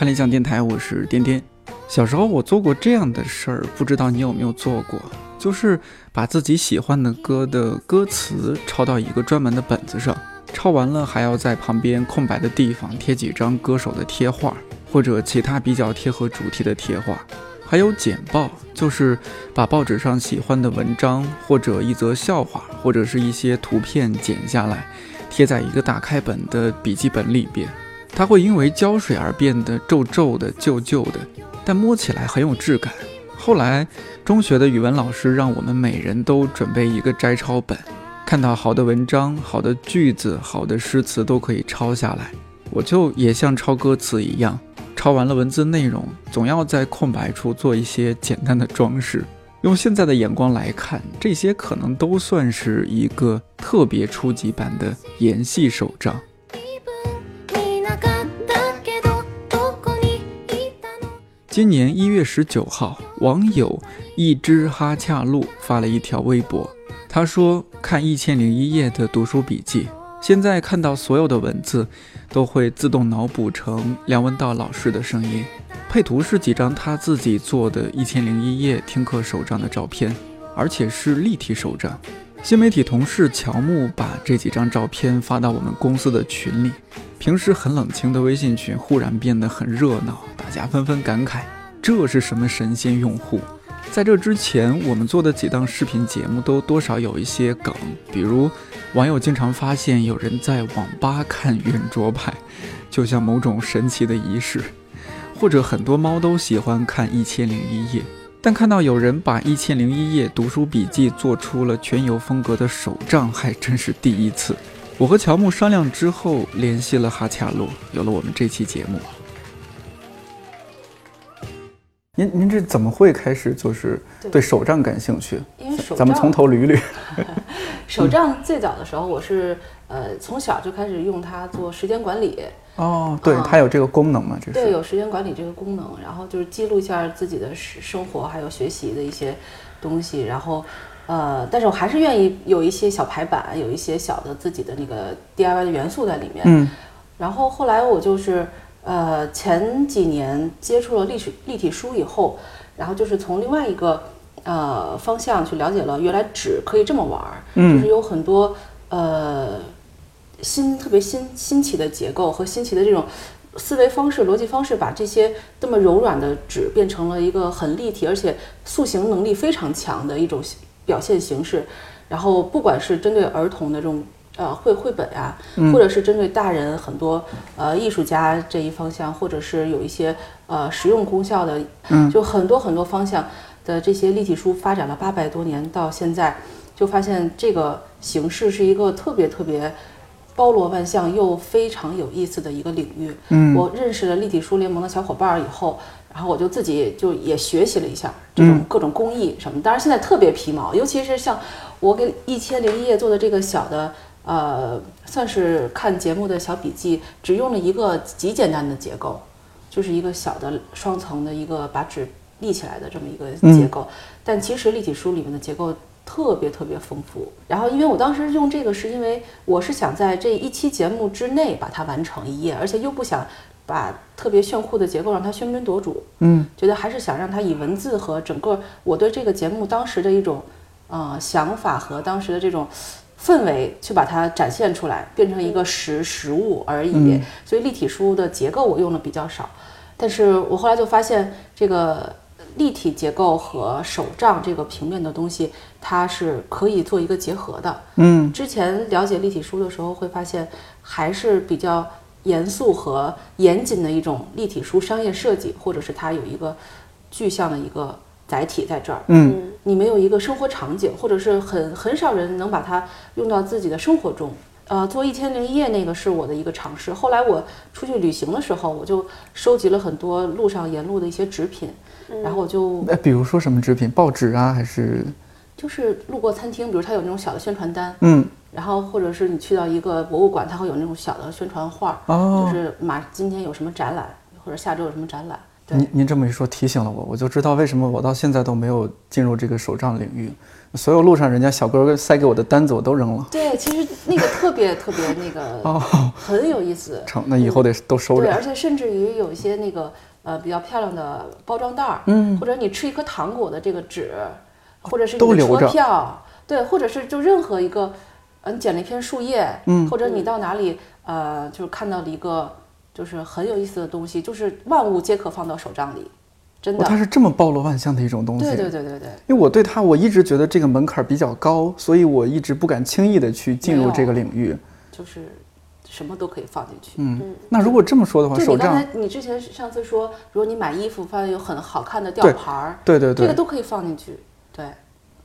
看理想电台，我是颠颠。小时候我做过这样的事儿，不知道你有没有做过？就是把自己喜欢的歌的歌词抄到一个专门的本子上，抄完了还要在旁边空白的地方贴几张歌手的贴画，或者其他比较贴合主题的贴画。还有剪报，就是把报纸上喜欢的文章或者一则笑话，或者是一些图片剪下来，贴在一个打开本的笔记本里边。它会因为胶水而变得皱皱的、旧旧的，但摸起来很有质感。后来，中学的语文老师让我们每人都准备一个摘抄本，看到好的文章、好的句子、好的诗词都可以抄下来。我就也像抄歌词一样，抄完了文字内容，总要在空白处做一些简单的装饰。用现在的眼光来看，这些可能都算是一个特别初级版的研戏手账。今年一月十九号，网友一只哈恰路发了一条微博，他说：“看一千零一夜的读书笔记，现在看到所有的文字，都会自动脑补成梁文道老师的声音。配图是几张他自己做的一千零一夜听课手账的照片，而且是立体手账。新媒体同事乔木把这几张照片发到我们公司的群里。”平时很冷清的微信群忽然变得很热闹，大家纷纷感慨：“这是什么神仙用户？”在这之前，我们做的几档视频节目都多少有一些梗，比如网友经常发现有人在网吧看圆桌派，就像某种神奇的仪式；或者很多猫都喜欢看《一千零一夜》，但看到有人把《一千零一夜》读书笔记做出了全游风格的手账，还真是第一次。我和乔木商量之后，联系了哈恰路，有了我们这期节目。您您这怎么会开始就是对手账感兴趣？因为手账，咱们从头捋捋。手账最早的时候，我是呃从小就开始用它做时间管理。哦，对，它有这个功能嘛？这是对，有时间管理这个功能，然后就是记录一下自己的生生活还有学习的一些东西，然后。呃，但是我还是愿意有一些小排版，有一些小的自己的那个 DIY 的元素在里面。嗯，然后后来我就是呃前几年接触了历史立体书以后，然后就是从另外一个呃方向去了解了，原来纸可以这么玩儿，就是有很多呃新特别新新奇的结构和新奇的这种思维方式、逻辑方式，把这些这么柔软的纸变成了一个很立体而且塑形能力非常强的一种。表现形式，然后不管是针对儿童的这种呃绘绘本啊，或者是针对大人很多呃艺术家这一方向，或者是有一些呃实用功效的，就很多很多方向的这些立体书发展了八百多年，到现在就发现这个形式是一个特别特别包罗万象又非常有意思的一个领域。嗯，我认识了立体书联盟的小伙伴以后。然后我就自己就也学习了一下这种各种工艺什么，当然现在特别皮毛，尤其是像我给一千零一夜做的这个小的，呃，算是看节目的小笔记，只用了一个极简单的结构，就是一个小的双层的一个把纸立起来的这么一个结构，但其实立体书里面的结构特别特别丰富。然后因为我当时用这个是因为我是想在这一期节目之内把它完成一页，而且又不想。把特别炫酷的结构让它喧宾夺主，嗯，觉得还是想让它以文字和整个我对这个节目当时的一种，呃想法和当时的这种氛围去把它展现出来，变成一个实实物而已。所以立体书的结构我用的比较少，但是我后来就发现这个立体结构和手账这个平面的东西，它是可以做一个结合的。嗯，之前了解立体书的时候会发现还是比较。严肃和严谨的一种立体书商业设计，或者是它有一个具象的一个载体在这儿。嗯，你没有一个生活场景，或者是很很少人能把它用到自己的生活中。呃，做一千零一夜那个是我的一个尝试。后来我出去旅行的时候，我就收集了很多路上沿路的一些纸品，然后我就哎，比如说什么纸品？报纸啊，还是？就是路过餐厅，比如它有那种小的宣传单。嗯。然后，或者是你去到一个博物馆，它会有那种小的宣传画，就是马今天有什么展览，或者下周有什么展览。您您这么一说，提醒了我，我就知道为什么我到现在都没有进入这个手账领域。所有路上人家小哥哥塞给我的单子我都扔了。对，其实那个特别特别那个哦，很有意思。成，那以后得都收着对，着。而且甚至于有一些那个呃比较漂亮的包装袋儿，嗯或者你吃一颗糖果的这个纸，或者是你的车票，对，或者是就任何一个，嗯，你捡了一片树叶，嗯或者你到哪里呃就是看到了一个就是很有意思的东西，就是万物皆可放到手账里，真哦，的。它是这么包罗万象的一种东西。对对对对对，因为我对它，我一直觉得这个门槛比较高，所以我一直不敢轻易的去进入这个领域。就是什么都可以放进去。嗯，那如果这么说的话，手账就你刚才，你之前上次说，如果你买衣服发现有很好看的吊牌儿，对对对，这个都可以放进去。对，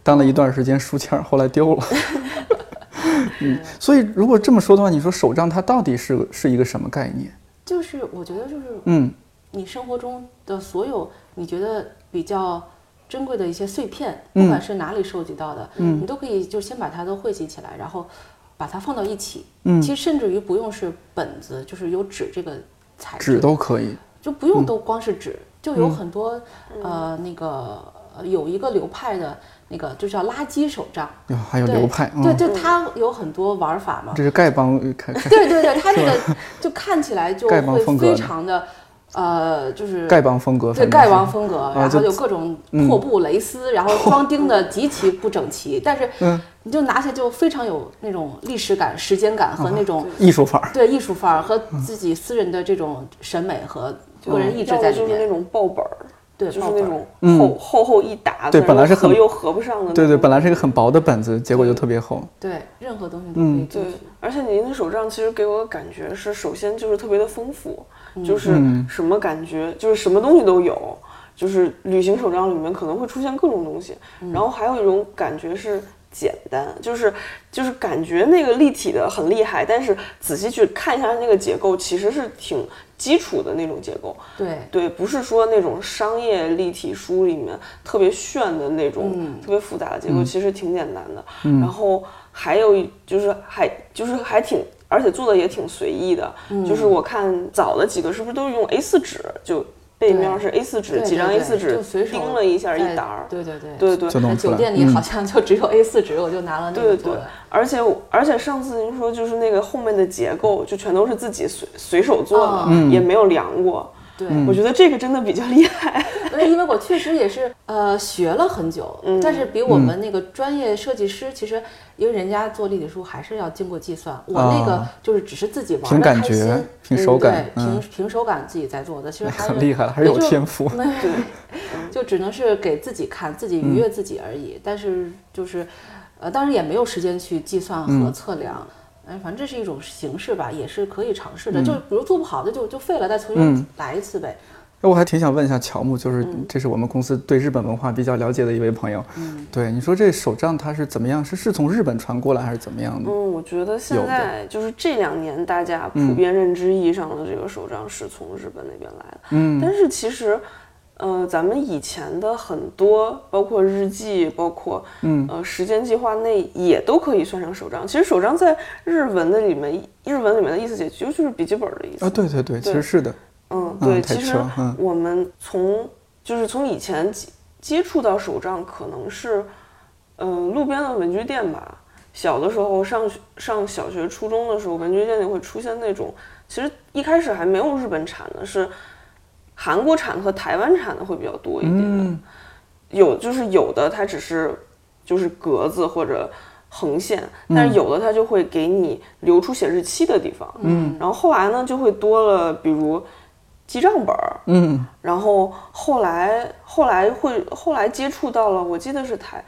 当了一段时间书签，后来丢了。嗯，所以如果这么说的话，你说手账它到底是是一个什么概念？就是我觉得就是嗯你生活中的所有你觉得比较珍贵的一些碎片，嗯不管是哪里收集到的，嗯你都可以就先把它都汇集起来，然后把它放到一起。嗯。其实甚至于不用是本子，就是有纸这个材质，纸都可以。就不用都光是纸，就有很多、呃那个呃有一个流派的那个就叫垃圾手账，哟，还有流派，对，嗯，就它有很多玩法嘛。这是丐帮呃 开开对对对，它那个 就看起来就会非常的，呃，就是丐帮风格，对丐帮风格，然后就各种破布、蕾丝，然后 装钉的极其不整齐，但是嗯。你就拿起来就非常有那种历史感、时间感和那种艺术范儿。对艺术范儿和自己私人的这种审美和个人意志在里面。的就是那种爆本儿，对，就是那种厚厚厚一沓，对本来是很又合又合不上的那种。对对，本来是一个很薄的本子，结果就特别厚。对任何东西都可以进对。，而且您的手账其实给我的感觉是，首先就是特别的丰富，嗯就是什么感觉，就是什么东西都有。就是旅行手账里面可能会出现各种东西，嗯然后还有一种感觉是简单，就是就是感觉那个立体的很厉害，但是仔细去看一下那个结构，其实是挺基础的那种结构。对对，不是说那种商业立体书里面特别炫的那种、嗯特别复杂的结构，其实挺简单的。然后还有一就是还就是还挺，而且做的也挺随意的。嗯就是我看早的几个是不是都是用 A4 纸，就背面是 A4 纸，几张 A4 纸就随手钉了一下一沓儿。对对对对对酒店里嗯好像就只有 A4 纸，我就拿了那对对个做的。，而且而且上次您说就是那个后面的结构就全都是自己随随手做的，哦也没有量过。对，我觉得这个真的比较厉害。因为我确实也是呃学了很久，嗯。但是比我们那个专业设计师，其实因为人家做立体书还是要经过计算，我那个就是只是自己玩凭感的开心觉，凭手感对，凭嗯。凭手感自己在做的，其实还 厉害了还是有天赋。对。就只能是给自己看，自己愉悦自己而已。但是就是呃，当然也没有时间去计算和测量。哎，反正这是一种形式吧，也是可以尝试的。就比如做不好的就就废了，再重新来一次呗。那我还挺想问一下乔木，就是这是我们公司对日本文化比较了解的一位朋友。嗯对，你说这手账它是怎么样？是是从日本传过来还是怎么样的？嗯，我觉得现在就是这两年大家普遍认知意义上的这个手账是从日本那边来的。嗯，但是其实，呃，咱们以前的很多，包括日记，包括嗯呃时间计划内，也都可以算上手账。其实手账在日文的里面，日文里面的意思也就就是笔记本的意思。啊，对对对，其实是的。嗯，嗯对，其实我们从就是从以前接接触到手账，可能是，嗯、路边的文具店吧。小的时候上学上小学、初中的时候，文具店里会出现那种，其实一开始还没有日本产的，是韩国产和台湾产的会比较多一点。嗯。有就是有的它只是就是格子或者横线，但是有的它就会给你留出写日期的地方。嗯，然后后来呢就会多了，比如记账本儿，嗯。然后后来后来会后来接触到了，我记得是台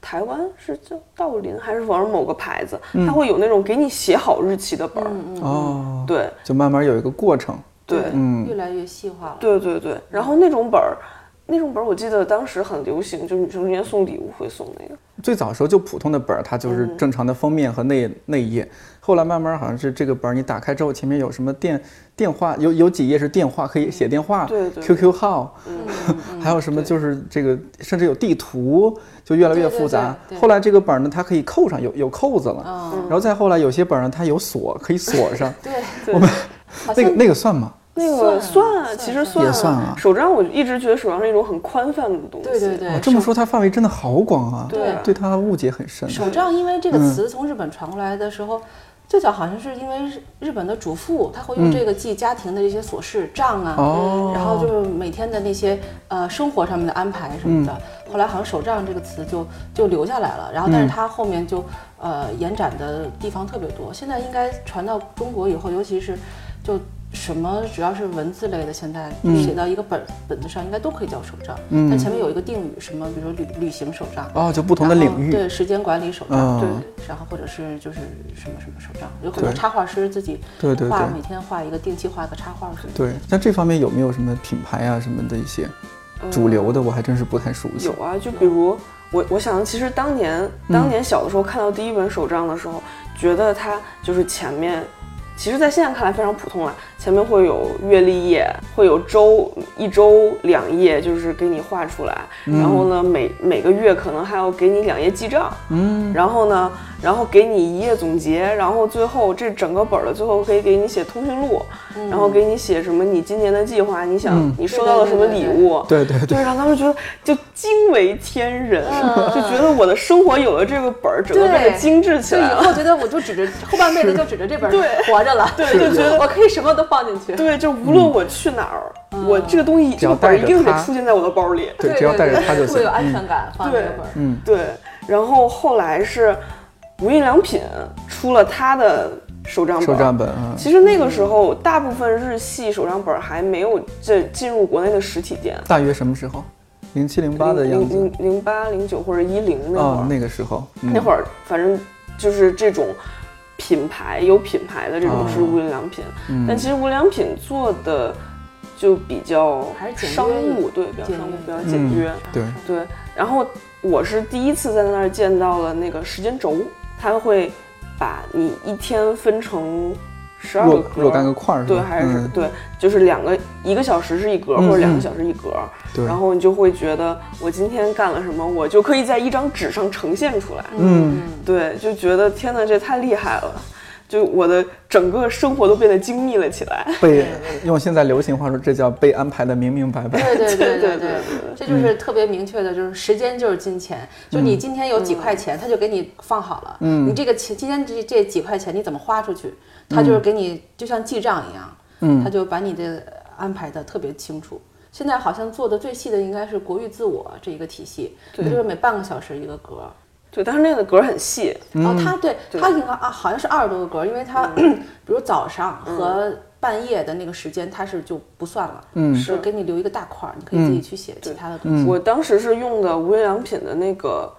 台湾是叫道林还是反正某个牌子，它会有那种给你写好日期的本儿。哦，对。就慢慢有一个过程。对嗯越来越细化了。对对对，然后那种本儿。那种本儿我记得当时很流行，就是女生之间送礼物会送那个。最早的时候就普通的本儿，它就是嗯正常的封面和内内页。后来慢慢好像是这个本儿你打开之后，前面有什么电电话，有有几页是电话，可以写电话、对对 QQ 号，嗯还有什么就是这个，甚至有地图，就越来越复杂对。对后来这个本儿呢，它可以扣上，有有扣子了。嗯，然后再后来有些本儿呢，它有锁，可以锁上。对，对好像那个那个算吗？那个算算，其实算也算啊手账我一直觉得手账是一种很宽泛的东西。对对对哦，这么说它范围真的好广啊，对对它误解很深。手账，因为这个嗯词从日本传过来的时候，最早好像是因为日日本的主妇，她会用这个记家庭的这些琐事账啊，然后就是每天的那些呃生活上面的安排什么的。后来好像手账这个词就就留下来了，然后但是它后面就呃延展的地方特别多。现在应该传到中国以后，尤其是就。什么只要是文字类的，现在写到一个本、本子上，应该都可以叫手账。嗯，它前面有一个定语，什么比如说旅旅行手账，哦，就不同的领域，对时间管理手账，嗯对，然后或者是就是什么什么手账，有很多插画师自己对对对画每天画一个定期画个插画什么的。对。像这方面有没有什么品牌啊什么的一些主流的？我还真是不太熟悉。有啊，就比如我，我想其实当年当年小的时候看到第一本手账的时候，觉得它就是前面，其实在现在看来非常普通了，前面会有月历页，会有周一周两页，就是给你画出来，然后呢每每个月可能还要给你两页记账，嗯，然后呢，然后给你一页总结，然后最后这整个本儿的最后可以给你写通讯录，然后给你写什么你今年的计划，你想嗯你收到了什么礼物，对对对对，让他们觉得就惊为天人，就觉得我的生活有了这个本儿，整个变得精致起就以来了。后觉得我就指着后半辈子就指着这本对活着了，对就觉得我可以什么都放进去。对，就无论我去哪儿，我这个东西这要个本儿一定得出现在我的包里。对，只要带着它就行。会有安嗯全感，放这个本儿。嗯，对，然后后来是无印良品出了它的手账本。手账本啊，其实那个时候，大部分日系手账本儿还没有这进入国内的实体店。大约什么时候？零七零八的样子。零零零八零九或者一零那会儿，哦，那个时候，嗯那会儿反正就是这种品牌有品牌的这种是哦无印良品，嗯。但其实无印良品做的就比较商务，对，比较商务，比较嗯简约，对，对。然后我是第一次在那儿见到了那个时间轴，它会把你一天分成十二个若格，若干个块儿？对，还是、嗯对，就是两个一个小时是一格，嗯或者两个嗯小时一格，对，然后你就会觉得我今天干了什么，我就可以在一张纸上呈现出来。嗯，对，就觉得天哪，这太厉害了！就我的整个生活都变得精密了起来。被用现在流行话说，这叫被安排的明明白白。对对对对对对，这就是特别明确的，就是时间就是金钱，就你今天有几块嗯钱，他就给你放好了，嗯，你这个钱今天这这几块钱你怎么花出去，他就是给你就像记账一样，嗯。他就把你的安排的特别清楚。现在好像做的最细的应该是国誉自我这一个体系，就是每半个小时一个格，对，但是那个格儿很细，然后它对它应该啊好像是二十多个格，因为它嗯。比如早上和半夜的那个时间它是就不算了，嗯是给你留一个大块儿，你可以自己去写其他的。东西。我当时是用的无印良品的那个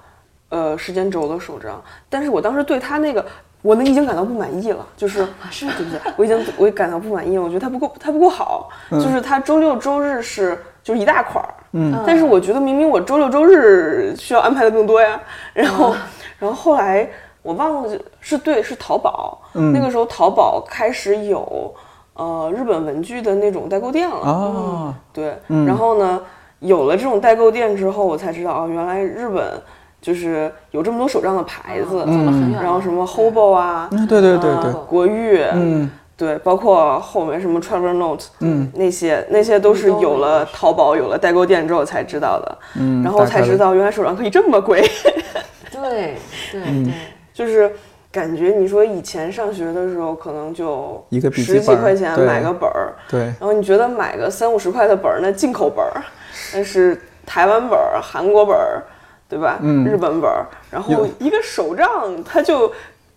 呃时间轴的手账，但是我当时对他那个。我呢已经感到不满意了，就是 啊是对不对？我已经我感到不满意了，我觉得它不够，它不够好。就是它周六周日是就是一大块儿，嗯，但是我觉得明明我周六周日需要安排的更多呀。然后，然后后来我忘了是对是淘宝，那个时候淘宝开始有呃日本文具的那种代购店了。啊，对，然后呢，有了这种代购店之后，我才知道哦，原来日本就是有这么多手账的牌子，走了很远了，然后什么 Hobo 啊，嗯，对对对呃对，国誉，嗯。对，包括后面什么 Traveler Note，嗯，那些那些都是有了淘宝、有了代购店之后才知道的，嗯，然后才知道原来手账可以这么贵，对对嗯。对，就是感觉你说以前上学的时候可能就一个十几块钱买个本儿，对，然后你觉得买个三五十块的本儿，那进口本儿，那是台湾本儿、韩国本儿，对吧？嗯。日本本儿，然后一个手账，它就，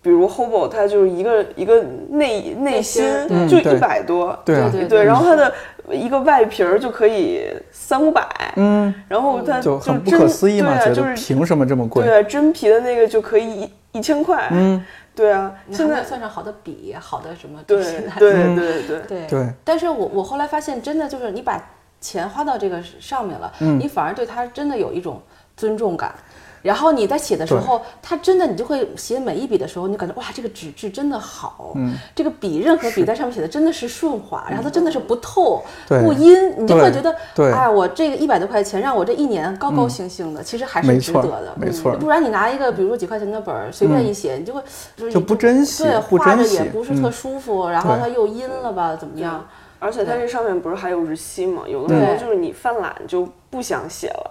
比如 Hobo，它就是一个一个内内心就一百多，对啊，对对，然后它的一个外皮儿就可以三五百，嗯，然后它就很不真可思议嘛，对啊，觉得就是凭什么这么贵？对啊，真皮的那个就可以一一千块，嗯，对啊，现在算上好的笔，好的什么对东西对嗯对对。对。对。但是我我后来发现，真的就是你把钱花到这个上面了，嗯。你反而对它真的有一种尊重感。然后你在写的时候，它真的你就会写每一笔的时候，你感觉哇，这个纸质真的好，嗯。这个笔任何笔在上面写的真的是顺滑，然后它真的是不透、不阴，你就会觉得，对。哎，我这个一百多块钱让我这一年高高兴兴的，其实还是值得的，没错嗯不然你拿一个比如说几块钱的本儿随便一写，你就会就是就不珍惜画着也不是特嗯。舒服，然后它又阴了吧，怎么样？而且它这上面不是还有日期吗？有的时候就是你犯懒就不想写了，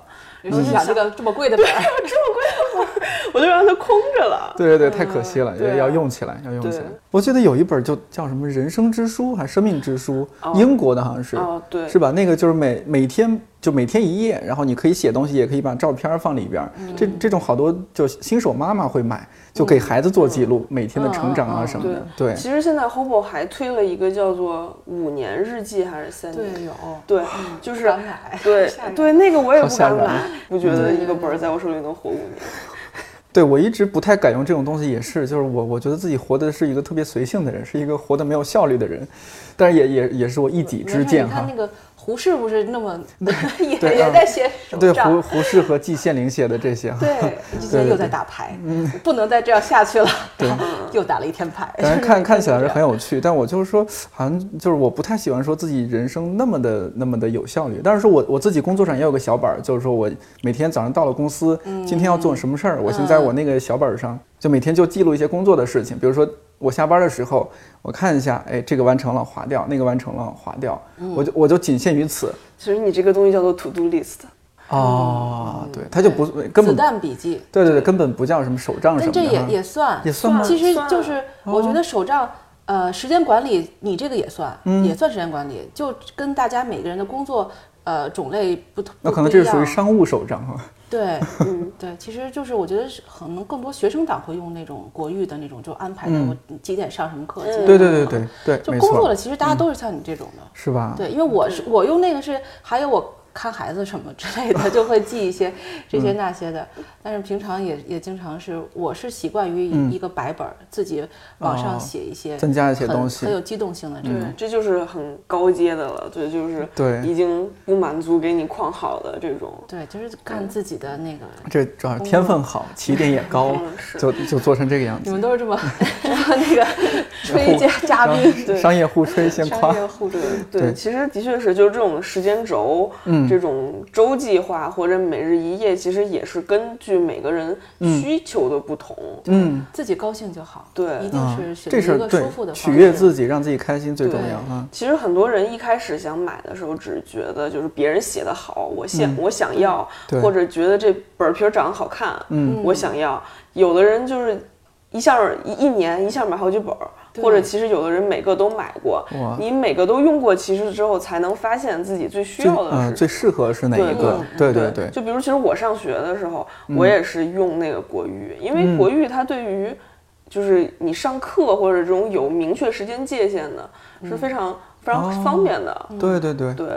尤其想这个这么贵的本儿，我就让它空着了。对对对，太可惜了，对啊要用起来，要用起来。我记得有一本就叫什么《人生之书》还是《生命之书》，英国的好像是，哦对是吧？那个就是每每天就每天一页，然后你可以写东西，也可以把照片放里边。嗯这这种好多就新手妈妈会买，就给孩子做记录，每天的成长啊什么的。对，其实现在 Hobo 还推了一个叫做五年日记还是三年？对，有。对，就是对对，那个我也不敢买，不觉得一个本儿在我手里能活五年。对我一直不太敢用这种东西，也是，就是我我觉得自己活的是一个特别随性的人，是一个活得没有效率的人，但是也也也是我一己之见哈胡适不是那么 也也在写手对胡，胡适和季羡林写的这些 哈。对，今天又在打牌，不能再这样下去了，对又打了一天牌。但是看看起来是很有有趣，但我就是说，好像就是我不太喜欢说自己人生那么的那么的有效率。但是说我我自己工作上也有个小本儿，就是说我每天早上到了公司，今天要做什么事儿，我先在我那个小本儿上，就每天就记录一些工作的事情。比如说我下班的时候，我看一下，哎，这个完成了，划掉；那个完成了，划掉。我就我就仅限于此。其实你这个东西叫做 To Do List，哦，对，它就不根本子本弹笔记，对对对，根本不叫什么手账什么的。但这也也算也算吗？其实就是我觉得手账。呃，时间管理，你这个也算，嗯。也算时间管理，就跟大家每个人的工作呃种类不同，那可能这是属于商务手账哈。对，嗯，对，其实就是我觉得是可能更多学生党会用那种国誉的那种，就安排的我几点上什么课，对对对对对，就工作了，其实大家都是像你这种的，是吧？对，因为我是我用那个是还有我看孩子什么之类的，就会记一些 这些那些的。但是平常也也经常是，我是习惯于一个白本儿自己往上写一些，增加一些东西很有机动性的这种。对，这就是很高阶的了，对，就是对已经不满足给你框好的这种。对，就是看自己的那个。这主要是天分好，起点也高嗯，就就做成这个样子。你们都是这么 这么那个 吹嘉嘉宾，对商业互吹先夸商，业互吹。对其实的确是，就是这种时间轴，嗯这种周计划或者每日一页，其实也是根据每个人需求的不同。嗯，自己高兴就好，对一定啊是，选择一个舒服的取。悦自己，让自己开心最重要啊。其实很多人一开始想买的时候，只觉得就是别人写的好，我想、我想要，或者觉得这本皮儿长得好看，嗯我想要。有的人就是一下一一年一下买好几本或者其实有的人每个都买过，你每个都用过，其实之后才能发现自己最需要的是嗯最适合是哪一个？对对对，就比如，其实我上学的时候，我也是用那个国誉，因为国誉它对于就是你上课或者这种有明确时间界限的，是非常非常方便的。对对对，对，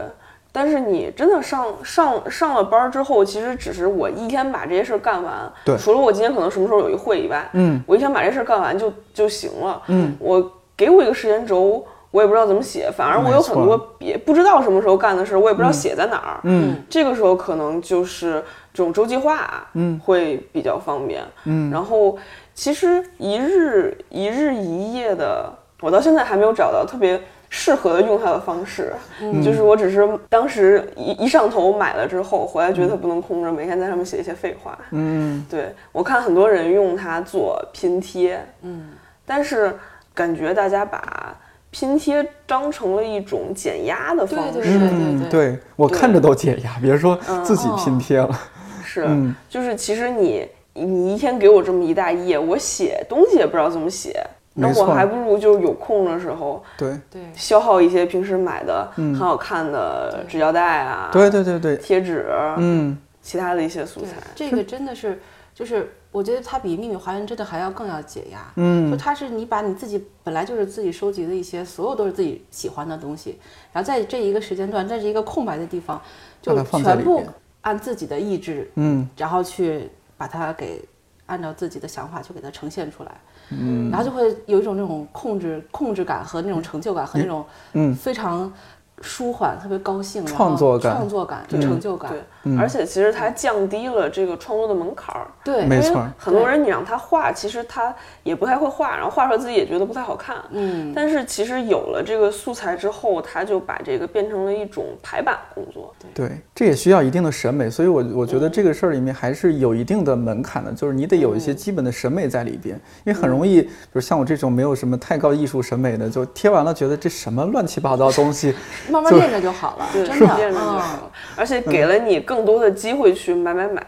但是你真的上上上了班儿之后，其实只是我一天把这些事儿干完，对除了我今天可能什么时候有一会以外，嗯我一天把这事儿干完就就行了。嗯，我给我一个时间轴。我也不知道怎么写，反而我有很多别不知道什么时候干的事儿，我也不知道写在哪儿。嗯这个时候可能就是这种周计划，嗯，会比较方便。嗯，然后其实一日一日一夜的，我到现在还没有找到特别适合的用它的方式。嗯。就是我只是当时一一上头买了之后，回来觉得它不能空着，每天在上面写一些废话。嗯。对我看很多人用它做拼贴，嗯，但是感觉大家把拼贴当成了一种减压的方式。对对对嗯，对。我看着都解压，别说自己拼贴了。是，嗯。就是其实你你一天给我这么一大页，我写东西也不知道怎么写，那我还不如就是有空的时候对对，消耗一些平时买的很好看的纸胶带啊、对对对对，贴纸，嗯其他的一些素材。这个真的是，就是我觉得它比秘密花园真的还要更要解压。嗯就嗯它是你把你自己本来就是自己收集的一些，所有都是自己喜欢的东西，然后在这一个时间段，在这一个空白的地方，就全部按自己的意志，嗯然后去把它给按照自己的想法去给它呈现出来。嗯，然后就会有一种那种控制控制感和那种成就感和那种嗯。非常舒缓、特别高兴、然后创作感创作感、成就感。而且其实它降低了这个创作的门槛儿。对，没错很多人你让他画，其实他也不太会画，然后画出来自己也觉得不太好看。嗯，但是其实有了这个素材之后，他就把这个变成了一种排版工作。对，这也需要一定的审美，所以我我觉得这个事儿里面还是有一定的门槛的，就是你得有一些基本的审美在里边，因为很容易，比如像我这种没有什么太高艺术审美的，就贴完了觉得这什么乱七八糟东西，慢慢练着就好了，对，真的，练着就嗯好了，而且给了你更多的机会去买买买。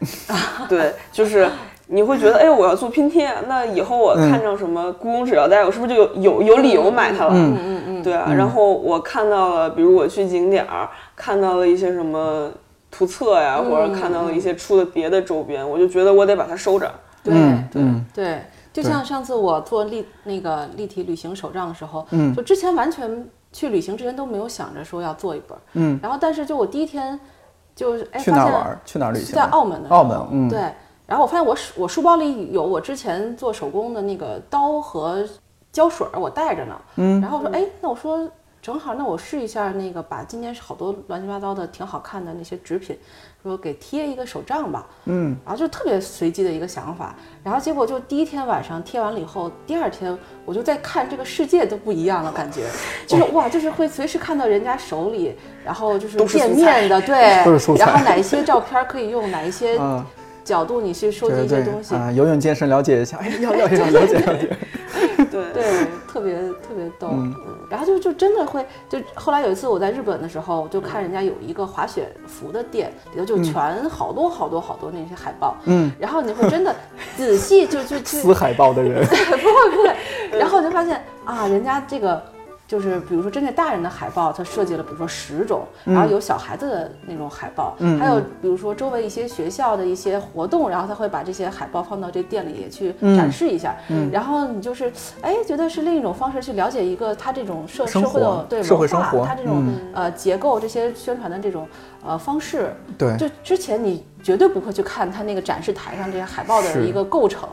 对，就是你会觉得，哎，我要做拼贴，那以后我看上什么故宫纸腰带，我是不是就有有有理由买它了？嗯嗯嗯，对啊，然后我看到了，比如我去景点儿看到了一些什么图册呀，或者看到了一些出的别的周边，我就觉得我得把它收着。对嗯对嗯对，就像上次我做立那个立体旅行手账的时候，嗯就之前完全去旅行之前都没有想着说要做一本，嗯，然后但是就我第一天就是去哪儿玩儿？去哪儿旅行？在澳门的澳门，嗯，对，然后我发现我书我书包里有我之前做手工的那个刀和胶水儿，我带着呢。嗯，然后我说，哎，那我说正好，那我试一下那个把今年好多乱七八糟的挺好看的那些纸品，说给贴一个手账吧。嗯，然后就特别随机的一个想法，然后结果就第一天晚上贴完了以后，第二天我就在看这个世界都不一样了，感觉。就是哇，就是会随时看到人家手里，然后就是都是店面的，对，然后哪一些照片可以用，哪一些啊 角度你去收集一些东西，啊，游泳健身了解一下，哎，要要要了解了解，对。对，特别特别逗。嗯。然后就就真的会，就后来有一次我在日本的时候，就看人家有一个滑雪服的店，里头就全好多好多好多那些海报，嗯，然后你会真的 仔细就就去撕海报的人，不会不会，然后就发现啊，人家这个就是比如说针对大人的海报，它设计了比如说十种，然后有小孩子的那种海报，嗯还有比如说周围一些学校的一些活动，然后他会把这些海报放到这店里也去嗯展示一下，然后你就是哎觉得是另一种方式去了解一个他这种社社会的对社会文化生活它这种、嗯。呃结构这些宣传的这种呃方式，对，就之前你绝对不会去看他那个展示台上这些海报的一个构成。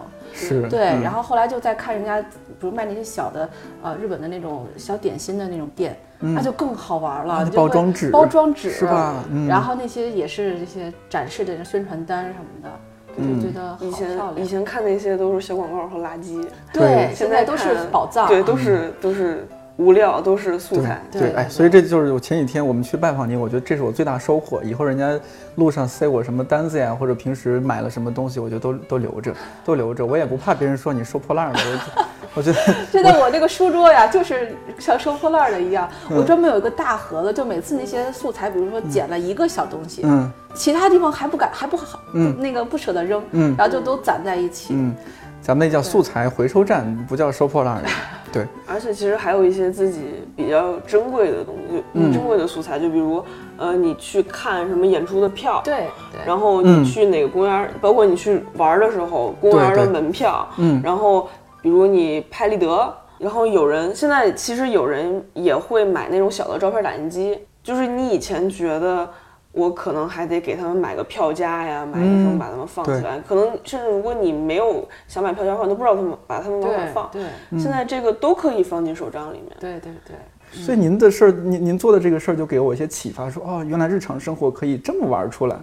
是，对，嗯然后后来就在看人家，比如卖那些小的，呃，日本的那种小点心的那种店，那就更好玩了。包装纸包装纸是吧嗯然后那些也是这些展示的宣传单什么的，就觉得好以前漂亮。以前看那些都是小广告和垃圾，对对，现在现在都是宝藏。对，都是都是无料，都是素材。对，哎，所以这就是我前几天我们去拜访您，我觉得这是我最大收获。以后人家路上塞我什么单子呀，或者平时买了什么东西，我就都都留着，都留着，我也不怕别人说你收破烂儿的。我我觉得 现在我这个书桌呀，就是像收破烂的一样，我专门有一个大盒子，就每次那些素材，比如说捡了一个小东西，嗯其他地方还不敢，还不好，嗯那个不舍得扔，嗯然后就都攒在一起。嗯，咱们那叫素材回收站，不叫收破烂的。对，而且其实还有一些自己比较珍贵的东西，珍贵的素材，就比如呃，你去看什么演出的票，对对。然后嗯你去哪个公园儿，包括你去玩儿的时候，公园儿的门票，嗯然后比如你拍立得，然后有人现在其实有人也会买那种小的照片打印机，就是你以前觉得。我可能还得给他们买个票夹呀，买一什么嗯把他们放起对。来。可能甚至如果你没有想买票夹的话，你都不知道他们把他们往哪放。对。现在这个都可以放进手账里面。对对对，所以您的事儿，您您做的这个事儿就给我一些启发，说哦，原来日常生活可以这么玩儿出来，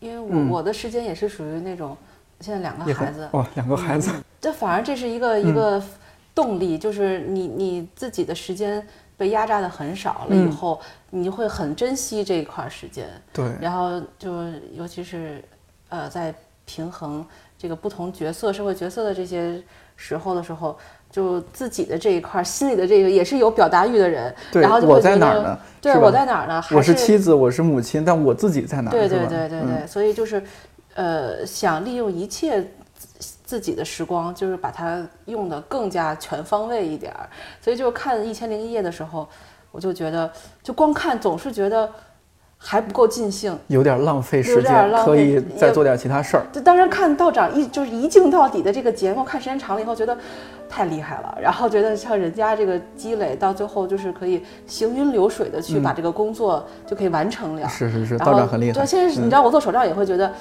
因为我、我的时间也是属于那种，现在两个孩子，哦，两个孩子，这反而这是一个一个动力，就是你你自己的时间被压榨的很少了以后，你会很珍惜这一块儿时间，对，然后就尤其是呃在平衡这个不同角色社会角色的这些时候的时候。就自己的这一块儿，心里的这个也是有表达欲的人，对然后就我在会觉得哪儿呢对我在哪儿呢？还我是是妻子，我是母亲，但我自己在哪儿？对对对对对，嗯所以就是，呃，想利用一切自自己的时光，就是把它用的更加全方位一点儿。所以就看《一千零一夜》的时候，我就觉得，就光看总是觉得还不够尽兴。有点浪费时间，可以再做点其他事儿。就当然看道长一就是一镜到底的这个节目，看时间长了以后，觉得太厉害了。然后觉得像人家这个积累，到最后就是可以行云流水的去把这个工作就可以完成了。是是是，道长很厉害。对，现在是你嗯知道我做手账也会觉得，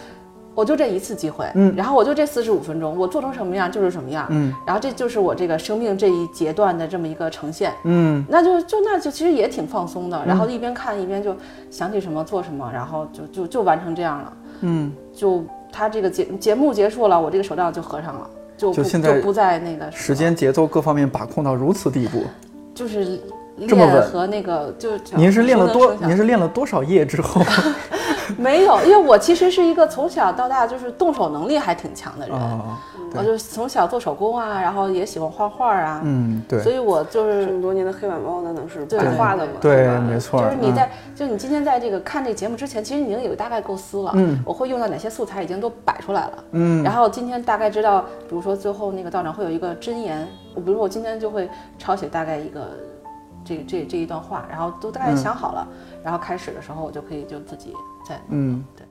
我就这一次机会，嗯。然后我就这四十五分钟，我做成什么样就是什么样，嗯，然后这就是我这个生命这一阶段的这么一个呈现，嗯。那就就那就其实也挺放松的，然后一边看一边就想起什么做什么，然后就就就完成这样了，嗯，就他这个节节目结束了，我这个手账就合上了，就不就现在不再那个时间、节奏各方面把控到如此地步。就是这么稳。练和那个就您是练了多？您是练了多少页之后？没有，因为我其实是一个从小到大就是动手能力还挺强的人，啊，我就从小做手工啊，然后也喜欢画画。啊，嗯，对。所以我就是这么多年的黑板报，那能是对。白画的吗？对，吧没错。嗯就是你在，就你今天在这个看这个节目之前，其实你已经有大概构思了，嗯。我会用到哪些素材已经都摆出来了，嗯。然后今天大概知道，比如说最后那个道长会有一个真言，我比如说我今天就会抄写大概一个这这这一段话，然后都大概想好了，然后开始的时候我就可以就自己在嗯，对。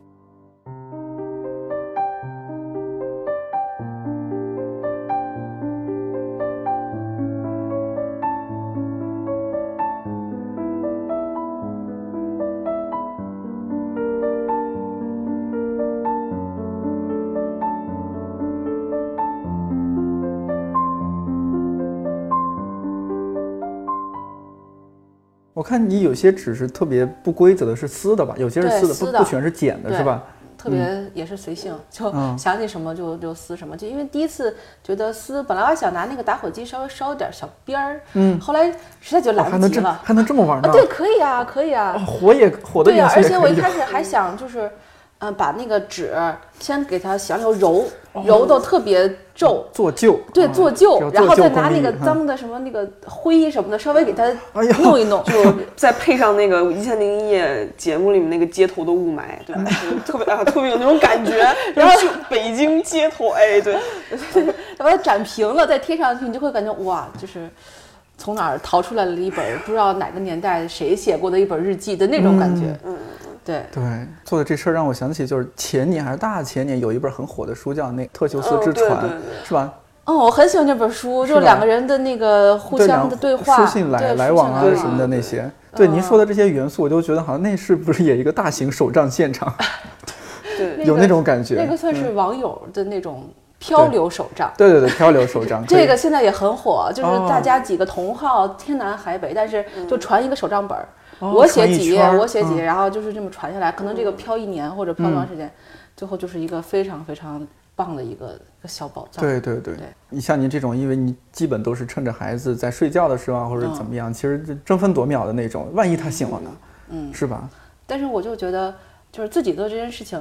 我看你有些纸是特别不规则的，是撕的吧？有些是撕的，对撕的不不全是剪的，是吧？特别也是随性，就嗯想起什么就就撕什么。就因为第一次觉得撕，本来我还想拿那个打火机稍微烧点小边儿，嗯，后来实在觉得哦还能这来不及了。还能这么玩呢啊，？对，可以啊，可以啊哦，。火也火的对呀、而且我一开始还想就是，嗯、把那个纸先给它想要揉，揉的特别皱，做旧，对，啊做旧，要然后再拿那个脏的什么那个灰什么的，稍微给它弄一弄。就再配上那个《一千零一夜》节目里面那个街头的雾霾，对吧？特别啊，特别有那种感觉。然后就北京街头，哎，对，把它展平了，再贴上去，你就会感觉哇，就是从哪儿逃出来了一本不知道哪个年代谁写过的一本日记的那种感觉。嗯，对，对，做的这事儿让我想起，就是前年还是大前年有一本很火的书，叫那《特修斯哦之船》是吧？哦，我很喜欢这本书，就是两个人的那个互相的对话、书信来来往啊什么的那些。对您嗯说的这些元素，我就觉得好像那是不是也一个大型手账现场，对，那有那种感觉。那个算嗯是网友的那种漂流手账。对对对，漂流手账。这个现在也很火，就是哦大家几个同号，天南海北，但是就传一个手账本儿，哦我写几页，我写几页，嗯然后就是这么传下来，可能这个飘一年或者飘多长时间，最后就是一个非常非常棒的一个小宝藏。对对对对，你像您这种，因为你基本都是趁着孩子在睡觉的时候啊，或者怎么样，其实争分夺秒的那种，万一他醒了呢？嗯，是吧？但是我就觉得，就是自己做这件事情，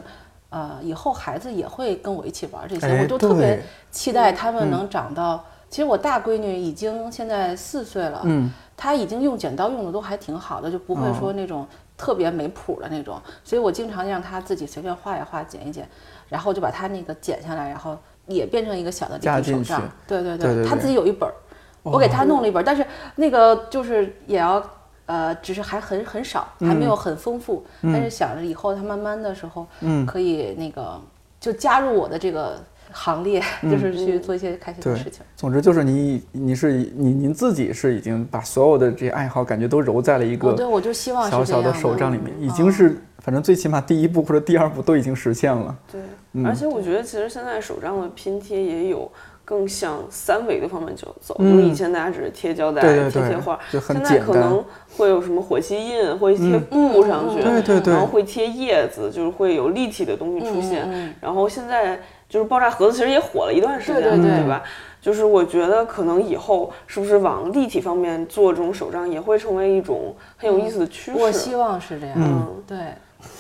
呃，以后孩子也会跟我一起玩这些，哎我就特别期待他们能长到。其实我大闺女已经现在四岁了，嗯，她已经用剪刀用的都还挺好的，就不会哦说那种特别没谱的那种。所以我经常让她自己随便画一画，剪一剪，然后就把她那个剪下来，然后也变成一个小的立加进去体手账。对对她对对对自己有一本儿，我给她弄了一本儿，但是那个就是也要。呃，只是还很很少，还没有很丰富，但是想着以后她慢慢的时候，嗯可以那个就加入我的这个行列，就是去做一些开心的事情。总之就是你你是你您自己是已经把所有的这些爱好感觉都揉在了一个，对，个我就希望小小的手账里面，已嗯经是反正最起码第一步或者第二步都已经实现了。对，嗯。而且我觉得其实现在手账的拼贴也有更向三维的方面走走，嗯。就是以前大家只是贴胶带、对对对贴贴画，现在可能会有什么火漆印，会贴布上去，嗯对对对然后会贴叶子，就是会有立体的东西出现。然后现在就是爆炸盒子，其实也火了一段时间，对对对吧？就是我觉得可能以后是不是往立体方面做这种手账，也会成为一种很有意思的趋势。我希望是这样。嗯对，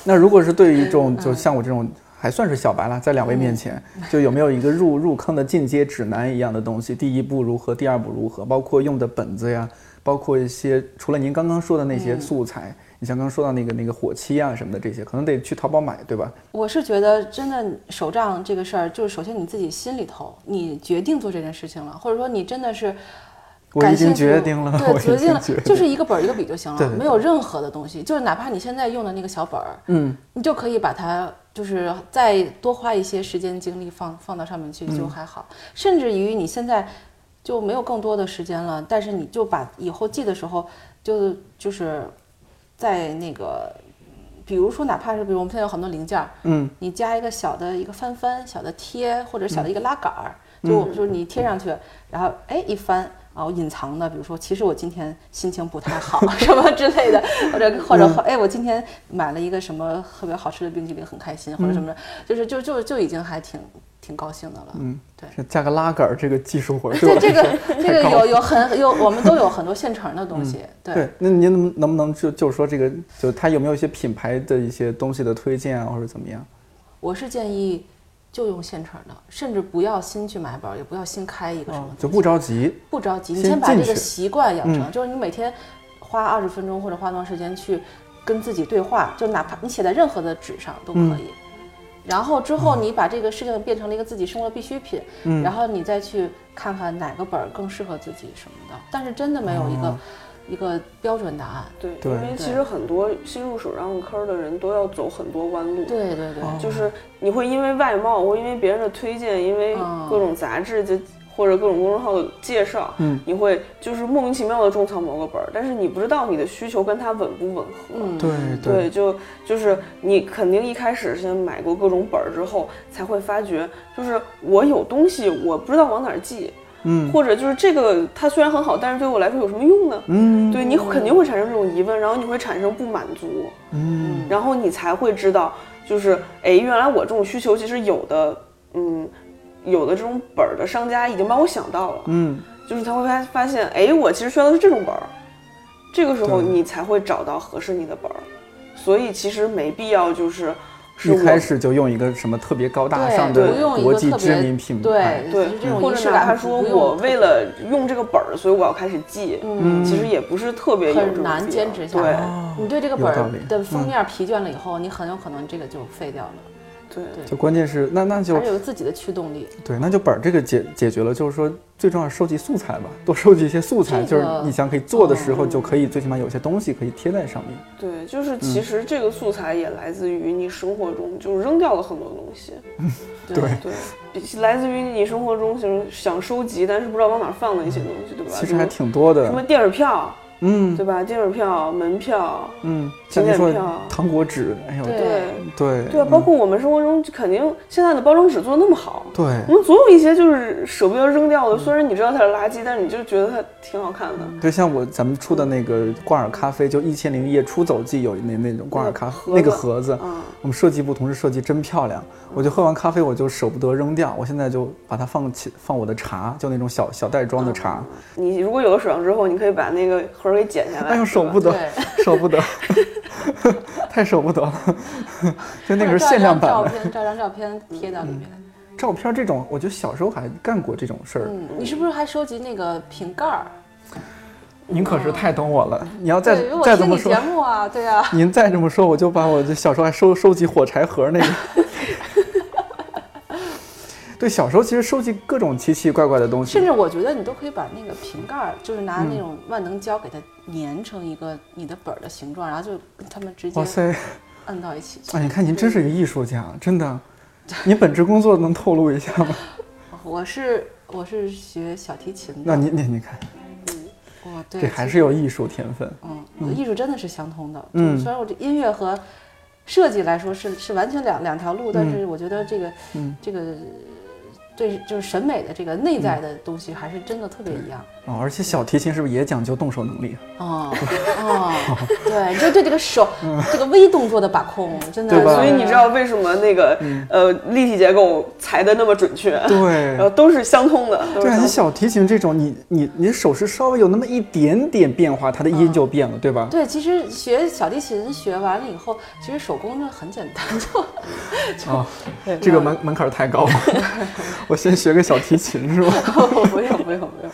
那如果是对于这嗯种就像我这种还算是小白了，在两位面前，就有没有一个入入坑的进阶指南一样的东西？第一步如何，第二步如何？包括用的本子呀，包括一些除了您刚刚说的那些嗯素材，你像刚刚说到那个那个火漆啊什么的这些，可能得去淘宝买，对吧？我是觉得真的手账这个事儿，就是首先你自己心里头，你决定做这件事情了，或者说你真的是。我已经感兴趣决定了，对，决定了，就是一个本儿一个笔就行了，对对对没有任何的东西，就是哪怕你现在用的那个小本儿，嗯，你就可以把它就是再多花一些时间精力放放到上面去嗯就还好，甚至于你现在就没有更多的时间了，但是你就把以后记的时候就就是在那个。比比如说哪怕是比如我们现在有很多零件儿，嗯，你加一个小的一个翻翻、小的贴或者小的一个拉杆儿，就就是你贴上去，然后哎一翻。啊，我隐藏的，比如说，其实我今天心情不太好，什么之类的，或者或者哎，我今天买了一个什么特别好吃的冰淇淋，很开心，或者什么的，就是就就就已经还挺挺高兴的了。嗯，对，这加个拉杆儿，这个技术活儿，对这个这个有有很有，我们都有很多现成的东西。对，那您能能不能就就是说这个，就它有没有一些品牌的一些东西的推荐啊，或者怎么样？我是建议。就用现成的，甚至不要新去买本，也不要新开一个什么，就不着急，不着急，你先把这个习惯养成，就是你每天花二十分钟或者花多长时间去跟自己对话，就哪怕你写在任何的纸上都可以。然后之后你把这个事情变成了一个自己生活必需品，然后你再去看看哪个本儿更适合自己什么的。但是真的没有一个。一个标准答案，对，因为其实很多新入手账坑的人都要走很多弯路，对对对，就是你会因为外貌，会因为别人的推荐，因为各种杂志就或者各种公众号的介绍，嗯，你会就是莫名其妙的种草某个本儿，但是你不知道你的需求跟它吻不吻合，对对，就就是你肯定一开始先买过各种本儿之后，才会发觉，就是我有东西我不知道往哪儿寄。嗯，或者就是这个，它虽然很好，但是对我来说有什么用呢？嗯，对你肯定会产生这种疑问，然后你会产生不满足，嗯，然后你才会知道，就是哎，原来我这种需求其实有的，嗯，有的这种本儿的商家已经帮我想到了，嗯，就是他会发发现，哎，我其实需要的是这种本儿，这个时候你才会找到合适你的本儿，所以其实没必要就是。一开始就用一个什么特别高大上的国际知名品牌，对对，或者哪怕说我为了用这个本儿，所以我要开始记，嗯，其实也不是特别很难坚持下来。你对这个本儿的封面疲倦了以后，你很有可能这个就废掉了。对，就关键是那那就还是有自己的驱动力。对，那就本儿这个解解决了，就是说最重要收集素材吧，多收集一些素材，就是你想可以做的时候就可以最起码有些东西可以贴在上面。对，就是其实这个素材也来自于你生活中就是扔掉了很多东西。对对，来自于你生活中就是想收集但是不知道往哪放的一些东西，对吧？其实还挺多的，什么电影票。嗯，对吧？电影票、门票，嗯，景点票、糖果纸，哎呦，对。对。对啊，包括我们生活中肯定现在的包装纸做的那么好，对，我们总有一些就是舍不得扔掉的，虽然你知道它是垃圾，但是你就觉得它挺好看的。对，像我咱们出的那个挂耳咖啡，就一千零一夜出走记有那那种挂耳咖啡那个盒子，我们设计部同事设计真漂亮，我就喝完咖啡我就舍不得扔掉，我现在就把它放起放我的茶，就那种小小袋装的茶。你如果有了手上之后，你可以把那个盒。给剪下来，哎呦，舍不得，舍不得，太舍不得了。就那个是限量版的，照片，照张照片贴到里面。照片这种，我觉得小时候还干过这种事儿。嗯，你是不是还收集那个瓶盖儿？您可是太懂我了。你要再再这么说，节目啊，对啊。您再这么说，我就把我这小时候还收收集火柴盒那个。对，小时候其实收集各种奇奇怪怪的东西，甚至我觉得你都可以把那个瓶盖儿，就是拿那种万能胶给它粘成一个你的本儿的形状，然后就跟他们直接哇塞摁到一起。啊，你看您真是一个艺术家，真的。你本职工作能透露一下吗？我是我是学小提琴的。那您您您看，这还是有艺术天分。嗯，艺术真的是相通的。嗯，虽然我这音乐和设计来说是是完全两两条路，但是我觉得这个嗯这个。对，就是审美的这个内在的东西，还是真的特别一样哦。而且小提琴是不是也讲究动手能力？哦 哦，对，就对这个手 这个微动作的把控，真的。所以你知道为什么那个呃立体结构裁的那么准确？对，然后都是相通的。对啊，你小提琴这种，你你你手势稍微有那么一点点变化，它的音就变了，对吧？对，其实学小提琴学完了以后，其实手工就很简单，就啊，这个门门槛太高了。我先学个小提琴是吧？不用不用不用，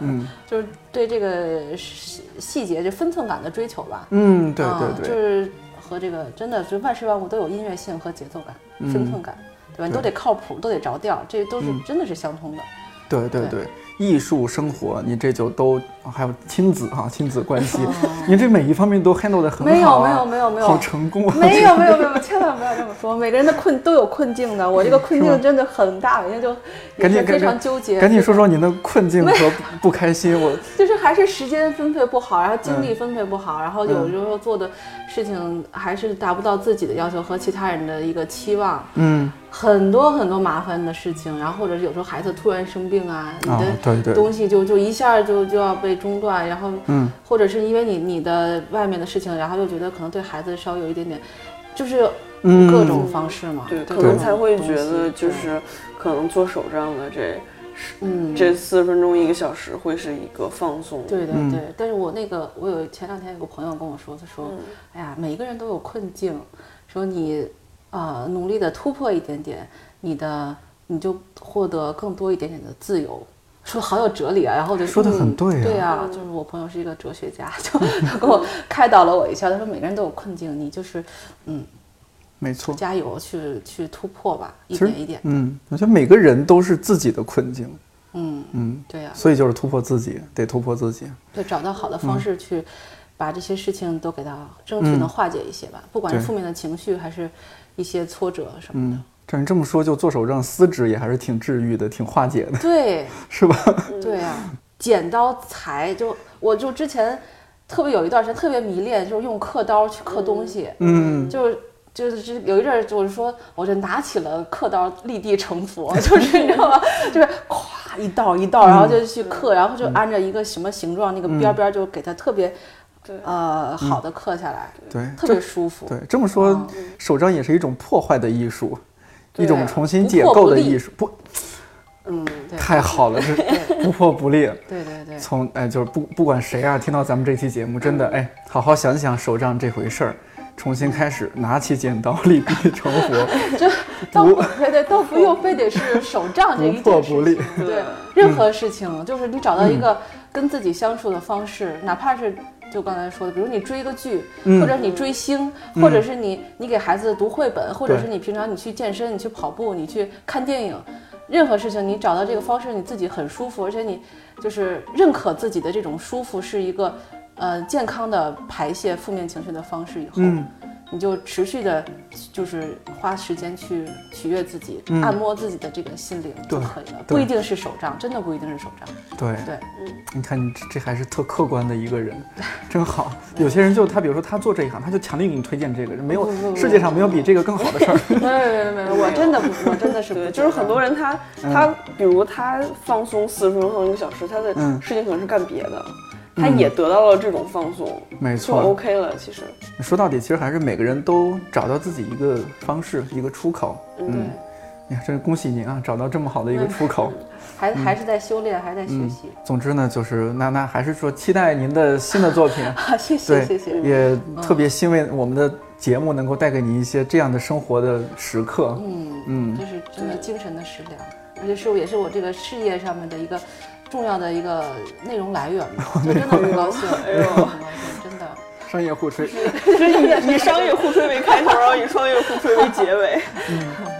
嗯，就是对这个细细节、就分寸感的追求吧。嗯，对对对，就是和这个真的，就万事万物都有音乐性和节奏感、分寸感，对吧？你都得靠谱，都得着调，这都是真的是相通的。对对对，艺术生活，你这就都还有亲子哈，亲子关系，你这每一方面都 handle 的很好、啊，没有没有没有没有好成功啊！没有没有没有，千万不要这么说。每个人的困都有困境的，我这个困境真的很大，每天就赶紧非常纠结。赶紧说说您的困境和不开心。我 就是还是时间分配不好，然后精力分配不好，然后有时候做的事情还是达不到自己的要求和其他人的一个期望。嗯。很多很多麻烦的事情，然后或者是有时候孩子突然生病啊，你的东西就就一下就就要被中断，然后，嗯，或者是因为你你的外面的事情，然后又觉得可能对孩子稍微有一点点，就是各种方式嘛，对，可能才会觉得就是可能做手账的这，嗯，这四十分钟一个小时会是一个放松，对对对。但是我那个我有前两天有个朋友跟我说，他说，哎呀，每一个人都有困境，说你。啊，努力的突破一点点，你的你就获得更多一点点的自由，说好有哲理啊。然后就说的很对，对啊，就是我朋友是一个哲学家，就他给我开导了我一下。他说每个人都有困境，你就是嗯，没错，加油去去突破吧，一点一点。嗯，我觉得每个人都是自己的困境。嗯嗯，对呀，所以就是突破自己，得突破自己，对，找到好的方式去把这些事情都给它争取能化解一些吧，不管是负面的情绪还是。一些挫折什么的，嗯，照你这么说，就做手账撕纸也还是挺治愈的，挺化解的，对，是吧？对啊，剪刀裁就我就之前特别有一段时间特别迷恋，就是用刻刀去刻东西，嗯，就是就是有一阵儿就是说，我就拿起了刻刀立地成佛，就是你知道吗？就是咵一道一道，然后就去刻，然后就按照一个什么形状，那个边边就给它特别。呃，好的刻下来，对，特别舒服。对，这么说，手账也是一种破坏的艺术，一种重新解构的艺术。不，嗯，太好了，这不破不立。对对对。从哎，就是不不管谁啊，听到咱们这期节目，真的哎，好好想想手账这回事儿，重新开始，拿起剪刀，立地成佛。这倒不对对，倒不用非得是手账这一破不立。对，任何事情，就是你找到一个跟自己相处的方式，哪怕是。就刚才说的，比如你追个剧，或者你追星，或者是你你给孩子读绘本，或者是你平常你去健身，你去跑步，你去看电影，任何事情你找到这个方式，你自己很舒服，而且你就是认可自己的这种舒服是一个呃健康的排泄负面情绪的方式以后。你就持续的，就是花时间去取悦自己，按摩自己的这个心灵就可以了，不一定是手账，真的不一定是手账。对对，嗯，你看你这还是特客观的一个人，真好。有些人就他，比如说他做这一行，他就强烈给你推荐这个，没有世界上没有比这个更好的事儿。没有没有没有，我真的不，我真的是 不，就是很多人他他，比如他放松四十分钟一个小时，他的事情可能是干别的。他也得到了这种放松，没错，OK 了。其实说到底，其实还是每个人都找到自己一个方式，一个出口。嗯，哎呀，真是恭喜您啊，找到这么好的一个出口。还还是在修炼，还在学习。总之呢，就是那那还是说期待您的新的作品。好，谢谢谢谢。也特别欣慰我们的节目能够带给你一些这样的生活的时刻。嗯嗯，这是真的精神的食粮，而且是也是我这个事业上面的一个。重要的一个内容来源嘛，真的很高兴，哎呦，很高兴，真的。商业互吹，以以商业互吹为开头，然后以商业互吹为结尾。嗯。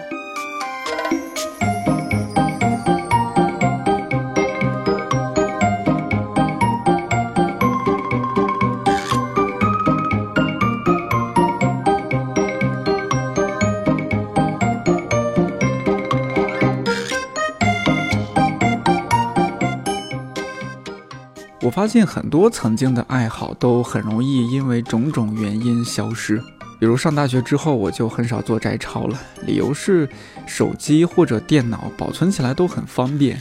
我发现很多曾经的爱好都很容易因为种种原因消失，比如上大学之后我就很少做摘抄了，理由是手机或者电脑保存起来都很方便，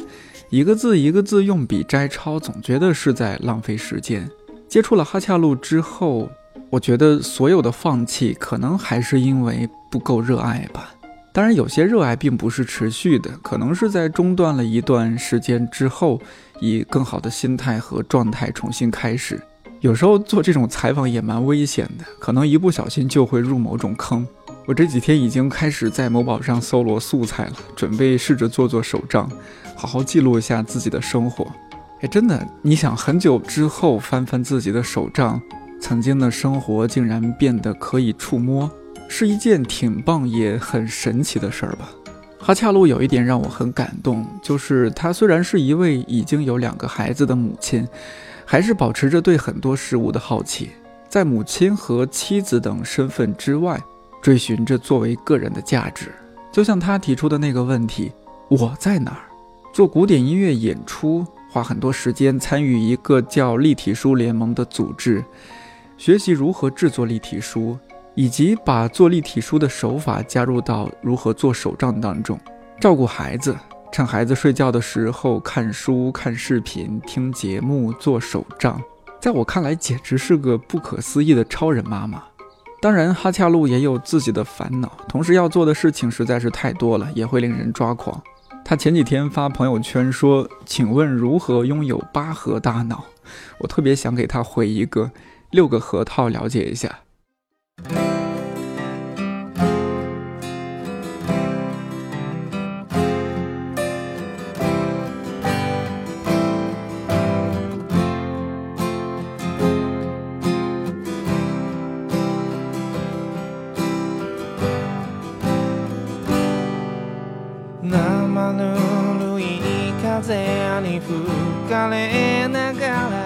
一个字一个字用笔摘抄总觉得是在浪费时间。接触了哈恰路之后，我觉得所有的放弃可能还是因为不够热爱吧。当然，有些热爱并不是持续的，可能是在中断了一段时间之后。以更好的心态和状态重新开始。有时候做这种采访也蛮危险的，可能一不小心就会入某种坑。我这几天已经开始在某宝上搜罗素材了，准备试着做做手账，好好记录一下自己的生活。哎，真的，你想很久之后翻翻自己的手账，曾经的生活竟然变得可以触摸，是一件挺棒也很神奇的事儿吧？哈恰路有一点让我很感动，就是她虽然是一位已经有两个孩子的母亲，还是保持着对很多事物的好奇，在母亲和妻子等身份之外，追寻着作为个人的价值。就像他提出的那个问题：我在哪儿？做古典音乐演出，花很多时间参与一个叫立体书联盟的组织，学习如何制作立体书。以及把做立体书的手法加入到如何做手账当中，照顾孩子，趁孩子睡觉的时候看书、看视频、听节目、做手账，在我看来简直是个不可思议的超人妈妈。当然，哈恰路也有自己的烦恼，同时要做的事情实在是太多了，也会令人抓狂。他前几天发朋友圈说：“请问如何拥有八核大脑？”我特别想给他回一个六个核桃，了解一下。生ぬるい風に吹かれながら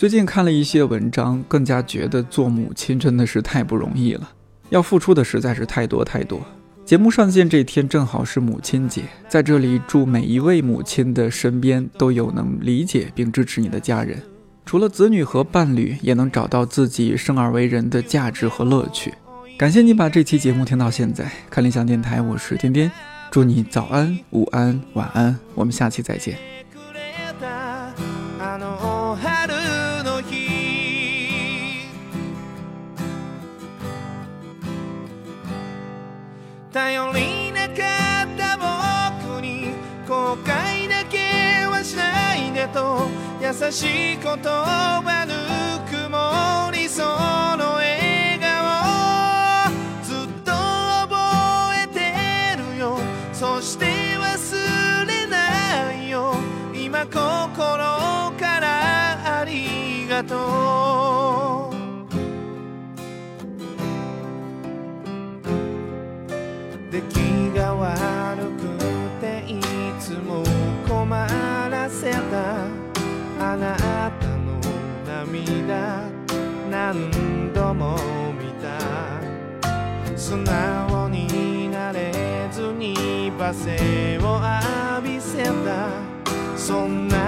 最近看了一些文章，更加觉得做母亲真的是太不容易了，要付出的实在是太多太多。节目上线这天正好是母亲节，在这里祝每一位母亲的身边都有能理解并支持你的家人，除了子女和伴侣，也能找到自己生而为人的价值和乐趣。感谢你把这期节目听到现在，看理想电台，我是天天，祝你早安、午安、晚安，我们下期再见。頼りなかった僕に後悔だけはしないでと優しい言葉ぬくもりその笑顔ずっと覚えてるよそして忘れないよ今心からありがとう出来が悪くていつも困らせた。あなたの涙何度も見た。素直になれずに罵声を浴びせた。そんな